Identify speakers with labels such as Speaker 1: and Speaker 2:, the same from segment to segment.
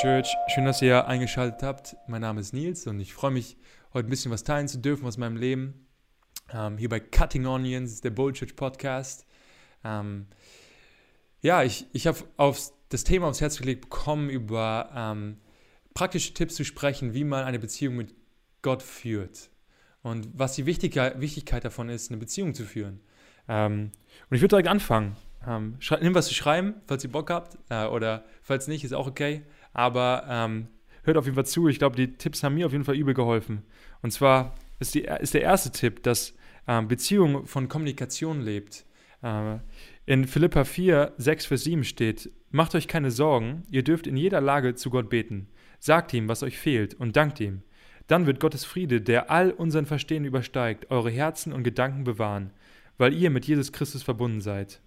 Speaker 1: Church. Schön, dass ihr eingeschaltet habt. Mein Name ist Nils und ich freue mich, heute ein bisschen was teilen zu dürfen aus meinem Leben. Ähm, hier bei Cutting Onions, der Bold Church Podcast. Ähm, ja, ich, ich habe das Thema aufs Herz gelegt bekommen, über ähm, praktische Tipps zu sprechen, wie man eine Beziehung mit Gott führt. Und was die Wichtigkeit, Wichtigkeit davon ist, eine Beziehung zu führen. Ähm, und ich würde direkt anfangen. Ähm, nimm was zu schreiben, falls ihr Bock habt. Äh, oder falls nicht, ist auch okay. Aber ähm, hört auf jeden Fall zu. Ich glaube, die Tipps haben mir auf jeden Fall übel geholfen. Und zwar ist, die, ist der erste Tipp, dass ähm, Beziehung von Kommunikation lebt. Äh, in Philippa 4, 6 Vers 7 steht, Macht euch keine Sorgen, ihr dürft in jeder Lage zu Gott beten. Sagt ihm, was euch fehlt und dankt ihm. Dann wird Gottes Friede, der all unseren Verstehen übersteigt, eure Herzen und Gedanken bewahren, weil ihr mit Jesus Christus verbunden seid.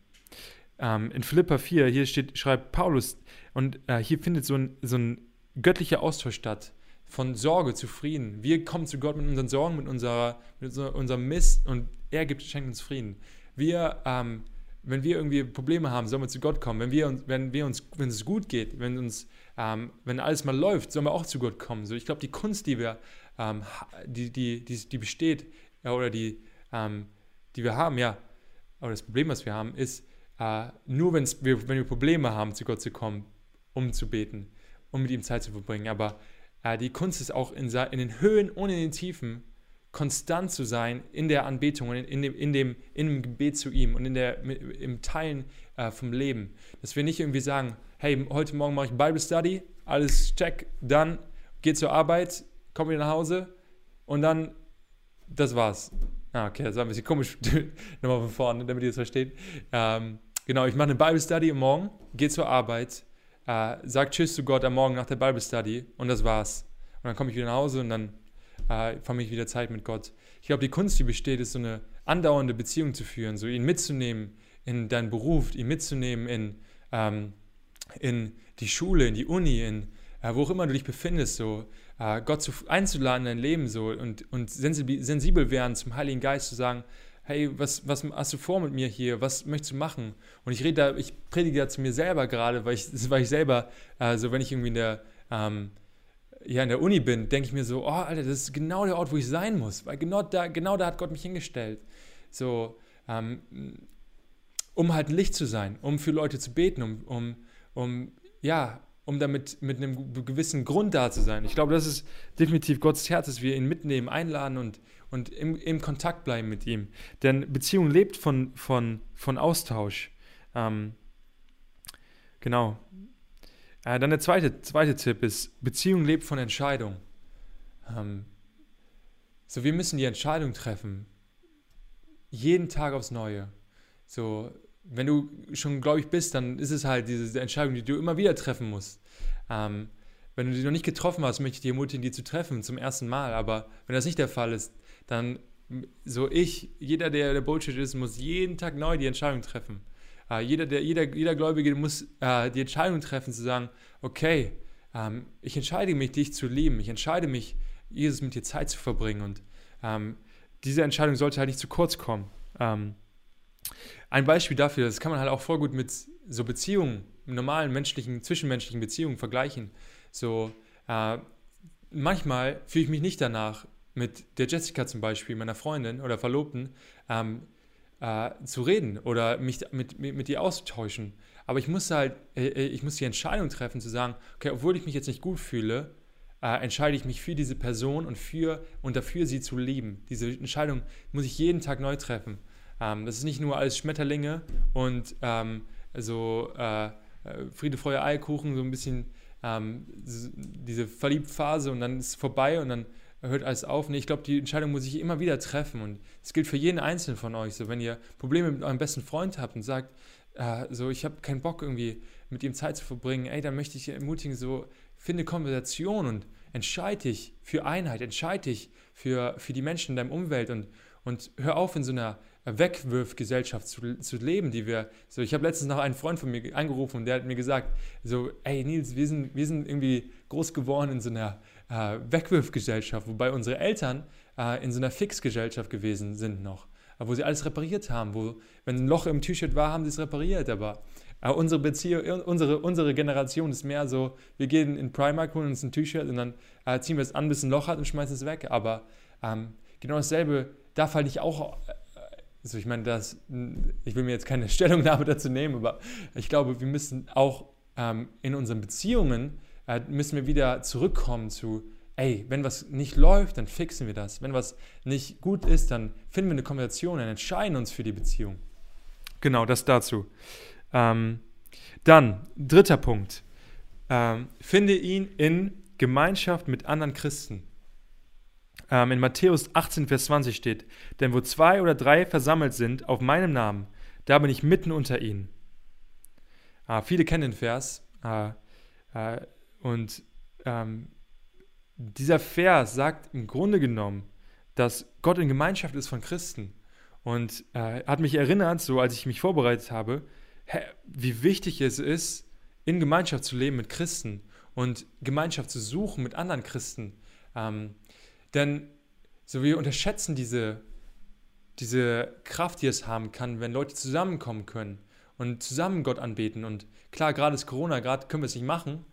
Speaker 1: Ähm, in Philippa 4, hier steht, schreibt Paulus, und äh, hier findet so ein, so ein göttlicher Austausch statt. Von Sorge zu Frieden. Wir kommen zu Gott mit unseren Sorgen, mit, unserer, mit unserem Mist und er gibt, schenkt uns Frieden. Wir, ähm, wenn wir irgendwie Probleme haben, sollen wir zu Gott kommen. Wenn, wir uns, wenn, wir uns, wenn es gut geht, wenn, uns, ähm, wenn alles mal läuft, sollen wir auch zu Gott kommen. So, ich glaube, die Kunst, die wir, ähm, die, die, die, die besteht, ja, oder die, ähm, die wir haben, ja, oder das Problem, was wir haben, ist, äh, nur wir, wenn wir Probleme haben, zu Gott zu kommen, um zu beten, um mit ihm Zeit zu verbringen. Aber äh, die Kunst ist auch in, in, den Höhen und in den Tiefen konstant zu sein in der Anbetung und in, in, dem, in, dem, in dem Gebet zu ihm und in der, im Teilen äh, vom Leben. Dass wir nicht irgendwie sagen, hey, heute Morgen mache ich Bible Study, alles check, dann geh zur Arbeit, komm wieder nach Hause und dann, das war's. Ah, okay, das war ein bisschen komisch. Nochmal von vorne, damit ihr das versteht. Ähm, genau, ich mache eine Bible Study am Morgen, gehe zur Arbeit, äh, sag Tschüss zu Gott am Morgen nach der Bible Study und das war's. Und dann komme ich wieder nach Hause und dann äh, fange ich wieder Zeit mit Gott. Ich glaube, die Kunst, die besteht, ist so eine andauernde Beziehung zu führen, so ihn mitzunehmen in deinen Beruf, ihn mitzunehmen in, ähm, in die Schule, in die Uni, in äh, wo auch immer du dich befindest, so äh, Gott zu, einzuladen in dein Leben so und, und sensibel, werden zum Heiligen Geist zu sagen, hey, was, was hast du vor mit mir hier? Was möchtest du machen? Und ich rede da, ich predige da zu mir selber gerade, weil ich, weil ich selber, also wenn ich irgendwie in der, ähm, ja, in der Uni bin, denke ich mir so, oh, Alter, das ist genau der Ort, wo ich sein muss, weil genau da, genau da hat Gott mich hingestellt. So, ähm, um halt Licht zu sein, um für Leute zu beten, um, um, um ja, um damit mit einem gewissen Grund da zu sein. Ich glaube, das ist definitiv Gottes Herz, dass wir ihn mitnehmen, einladen und, und im, im Kontakt bleiben mit ihm. Denn Beziehung lebt von, von, von Austausch. Ähm, genau. Äh, dann der zweite, zweite Tipp ist, Beziehung lebt von Entscheidung. Ähm, so, wir müssen die Entscheidung treffen. Jeden Tag aufs Neue. So, wenn du schon gläubig bist, dann ist es halt diese Entscheidung, die du immer wieder treffen musst. Ähm, wenn du die noch nicht getroffen hast, möchte ich dich ermutigen, die zu treffen zum ersten Mal. Aber wenn das nicht der Fall ist, dann so ich, jeder, der der Bullshit ist, muss jeden Tag neu die Entscheidung treffen. Äh, jeder, der, jeder, jeder Gläubige muss äh, die Entscheidung treffen, zu sagen, okay, ähm, ich entscheide mich, dich zu lieben. Ich entscheide mich, Jesus mit dir Zeit zu verbringen. Und ähm, diese Entscheidung sollte halt nicht zu kurz kommen. Ähm, ein Beispiel dafür, das kann man halt auch voll gut mit so Beziehungen, normalen menschlichen, zwischenmenschlichen Beziehungen vergleichen. So, äh, manchmal fühle ich mich nicht danach, mit der Jessica zum Beispiel, meiner Freundin oder Verlobten, ähm, äh, zu reden oder mich mit, mit, mit ihr auszutauschen. Aber ich muss halt, äh, äh, ich muss die Entscheidung treffen, zu sagen, okay, obwohl ich mich jetzt nicht gut fühle, äh, entscheide ich mich für diese Person und für und dafür sie zu lieben. Diese Entscheidung muss ich jeden Tag neu treffen. Ähm, das ist nicht nur alles Schmetterlinge und ähm, so äh, äh, Friede, Freude, Eierkuchen, so ein bisschen ähm, diese Verliebtphase und dann ist es vorbei und dann hört alles auf. Nee, ich glaube, die Entscheidung muss ich immer wieder treffen und es gilt für jeden Einzelnen von euch. So, wenn ihr Probleme mit eurem besten Freund habt und sagt, äh, so, ich habe keinen Bock irgendwie mit ihm Zeit zu verbringen, ey, dann möchte ich ermutigen, so, finde Konversation und entscheide dich für Einheit, entscheide dich für, für die Menschen in deinem Umwelt und, und hör auf in so einer Wegwürfgesellschaft zu, zu leben, die wir, so ich habe letztens noch einen Freund von mir angerufen und der hat mir gesagt, so, ey Nils, wir sind, wir sind irgendwie groß geworden in so einer äh, Wegwürfgesellschaft, wobei unsere Eltern äh, in so einer Fixgesellschaft gewesen sind noch. wo sie alles repariert haben, wo, wenn ein Loch im T-Shirt war, haben sie es repariert, aber aber unsere Beziehung, unsere, unsere Generation ist mehr so, wir gehen in Primark, holen uns ein T-Shirt und dann äh, ziehen wir es an, bis ein Loch hat und schmeißen es weg. Aber ähm, genau dasselbe darf halt nicht auch, äh, also ich meine, das, ich will mir jetzt keine Stellungnahme dazu nehmen, aber ich glaube, wir müssen auch ähm, in unseren Beziehungen, äh, müssen wir wieder zurückkommen zu, ey, wenn was nicht läuft, dann fixen wir das. Wenn was nicht gut ist, dann finden wir eine Konversation, dann entscheiden uns für die Beziehung. Genau, das dazu. Ähm, dann, dritter Punkt. Ähm, finde ihn in Gemeinschaft mit anderen Christen. Ähm, in Matthäus 18, Vers 20 steht, denn wo zwei oder drei versammelt sind auf meinem Namen, da bin ich mitten unter ihnen. Ah, viele kennen den Vers. Ah, ah, und ähm, dieser Vers sagt im Grunde genommen, dass Gott in Gemeinschaft ist von Christen. Und äh, hat mich erinnert, so als ich mich vorbereitet habe, wie wichtig es ist, in Gemeinschaft zu leben mit Christen und Gemeinschaft zu suchen mit anderen Christen. Ähm, denn so wir unterschätzen diese, diese Kraft, die es haben kann, wenn Leute zusammenkommen können und zusammen Gott anbeten. Und klar, gerade ist Corona, gerade können wir es nicht machen.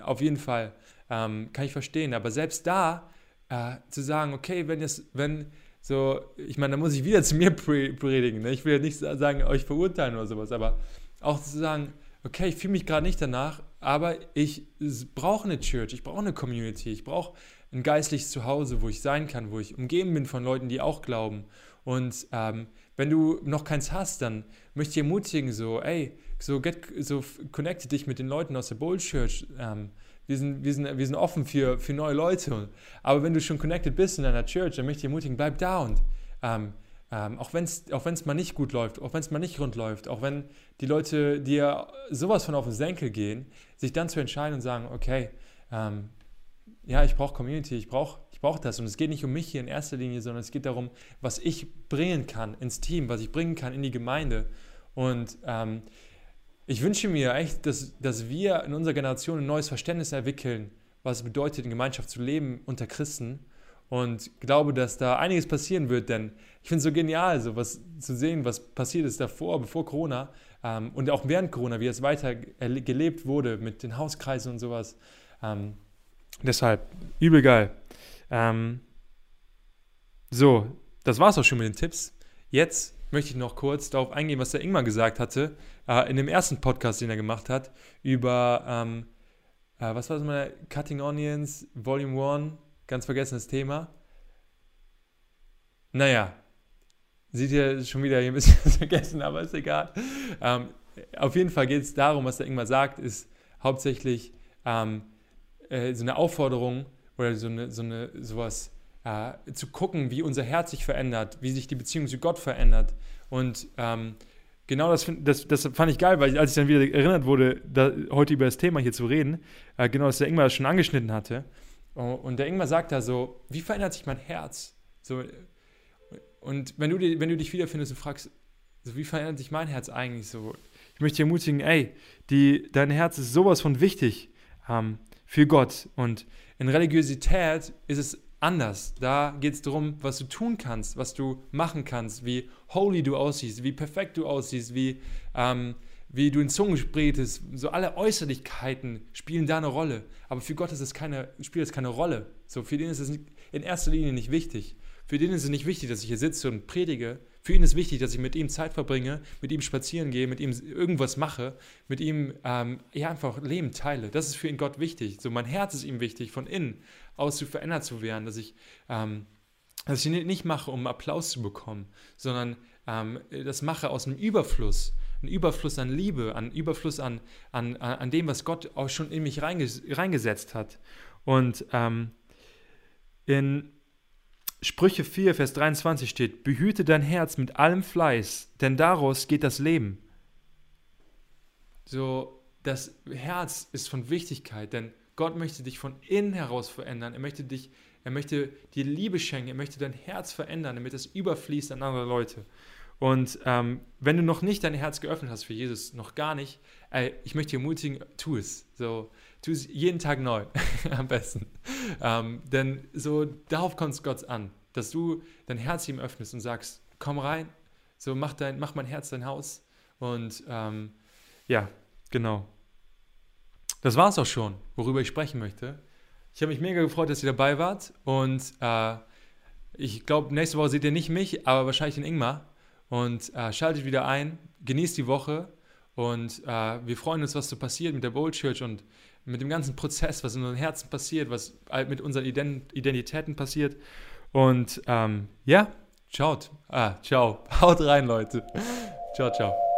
Speaker 1: Auf jeden Fall ähm, kann ich verstehen. Aber selbst da äh, zu sagen, okay, wenn es, wenn so, ich meine, da muss ich wieder zu mir predigen. Ne? Ich will ja nicht sagen, euch verurteilen oder sowas, aber auch zu sagen, okay, ich fühle mich gerade nicht danach, aber ich brauche eine Church, ich brauche eine Community, ich brauche ein geistliches Zuhause, wo ich sein kann, wo ich umgeben bin von Leuten, die auch glauben. Und ähm, wenn du noch keins hast, dann möchte ich ermutigen, so, ey, so, get, so connecte dich mit den Leuten aus der Bowl Church. Ähm, wir sind, wir sind, wir sind offen für, für neue Leute. Aber wenn du schon connected bist in einer Church, dann möchte ich ermutigen, bleib da und ähm, ähm, auch wenn es auch mal nicht gut läuft, auch wenn es mal nicht rund läuft, auch wenn die Leute dir sowas von auf den Senkel gehen, sich dann zu entscheiden und sagen, okay, ähm, ja, ich brauche Community, ich brauche ich brauch das. Und es geht nicht um mich hier in erster Linie, sondern es geht darum, was ich bringen kann ins Team, was ich bringen kann in die Gemeinde. Und ähm, ich wünsche mir echt, dass, dass wir in unserer Generation ein neues Verständnis entwickeln, was es bedeutet, in Gemeinschaft zu leben unter Christen. Und glaube, dass da einiges passieren wird, denn ich finde es so genial, so was zu sehen, was passiert ist davor, bevor Corona ähm, und auch während Corona, wie es weiter gelebt wurde mit den Hauskreisen und sowas. Ähm, deshalb, übel geil. Ähm, so, das war es auch schon mit den Tipps. Jetzt möchte ich noch kurz darauf eingehen, was der Ingmar gesagt hatte, äh, in dem ersten Podcast, den er gemacht hat, über, ähm, äh, was war das mal, Cutting Onions, Volume 1, ganz vergessenes Thema. Naja, sieht ihr schon wieder hier ein bisschen vergessen, aber ist egal. Ähm, auf jeden Fall geht es darum, was der Ingmar sagt, ist hauptsächlich ähm, äh, so eine Aufforderung oder so eine, so eine sowas, äh, zu gucken, wie unser Herz sich verändert, wie sich die Beziehung zu Gott verändert. Und ähm, genau das, das, das fand ich geil, weil als ich dann wieder erinnert wurde, da, heute über das Thema hier zu reden, äh, genau das der Ingmar schon angeschnitten hatte. Und der Ingmar sagt da so, wie verändert sich mein Herz? So, und wenn du, wenn du dich wiederfindest und fragst, so, wie verändert sich mein Herz eigentlich so? Ich möchte dich ermutigen, ey, die, dein Herz ist sowas von wichtig ähm, für Gott. Und in Religiosität ist es anders. Da geht es darum, was du tun kannst, was du machen kannst, wie holy du aussiehst, wie perfekt du aussiehst, wie, ähm, wie du in Zungen sprichst. So alle Äußerlichkeiten spielen da eine Rolle. Aber für Gott ist es keine, spielt es keine Rolle. So, für den ist es in erster Linie nicht wichtig. Für den ist es nicht wichtig, dass ich hier sitze und predige. Für ihn ist wichtig, dass ich mit ihm Zeit verbringe, mit ihm spazieren gehe, mit ihm irgendwas mache, mit ihm ähm, ja, einfach Leben teile. Das ist für ihn Gott wichtig. So, mein Herz ist ihm wichtig, von innen aus zu verändert zu werden, dass ich, ähm, dass ich nicht mache, um Applaus zu bekommen, sondern ähm, das mache aus einem Überfluss, ein Überfluss an Liebe, ein Überfluss an, an, an dem, was Gott auch schon in mich reinges reingesetzt hat. Und ähm, in Sprüche 4, Vers 23 steht, behüte dein Herz mit allem Fleiß, denn daraus geht das Leben. So, das Herz ist von Wichtigkeit, denn Gott möchte dich von innen heraus verändern. Er möchte dich, er möchte dir Liebe schenken, er möchte dein Herz verändern, damit es überfließt an andere Leute. Und ähm, wenn du noch nicht dein Herz geöffnet hast für Jesus, noch gar nicht, ey, ich möchte dich ermutigen, tu es. So, tu es jeden Tag neu, am besten. Ähm, denn so darauf kommt es Gott an, dass du dein Herz ihm öffnest und sagst, komm rein, so mach, dein, mach mein Herz dein Haus. Und ähm, ja, genau. Das war es auch schon, worüber ich sprechen möchte. Ich habe mich mega gefreut, dass ihr dabei wart. Und äh, ich glaube, nächste Woche seht ihr nicht mich, aber wahrscheinlich den Ingmar. Und äh, schaltet wieder ein, genießt die Woche. Und äh, wir freuen uns, was so passiert mit der Bold Church und mit dem ganzen Prozess, was in unseren Herzen passiert, was mit unseren Identitäten passiert. Und ähm, ja, ciao. Ah, ciao. Haut rein, Leute. Ciao, ciao.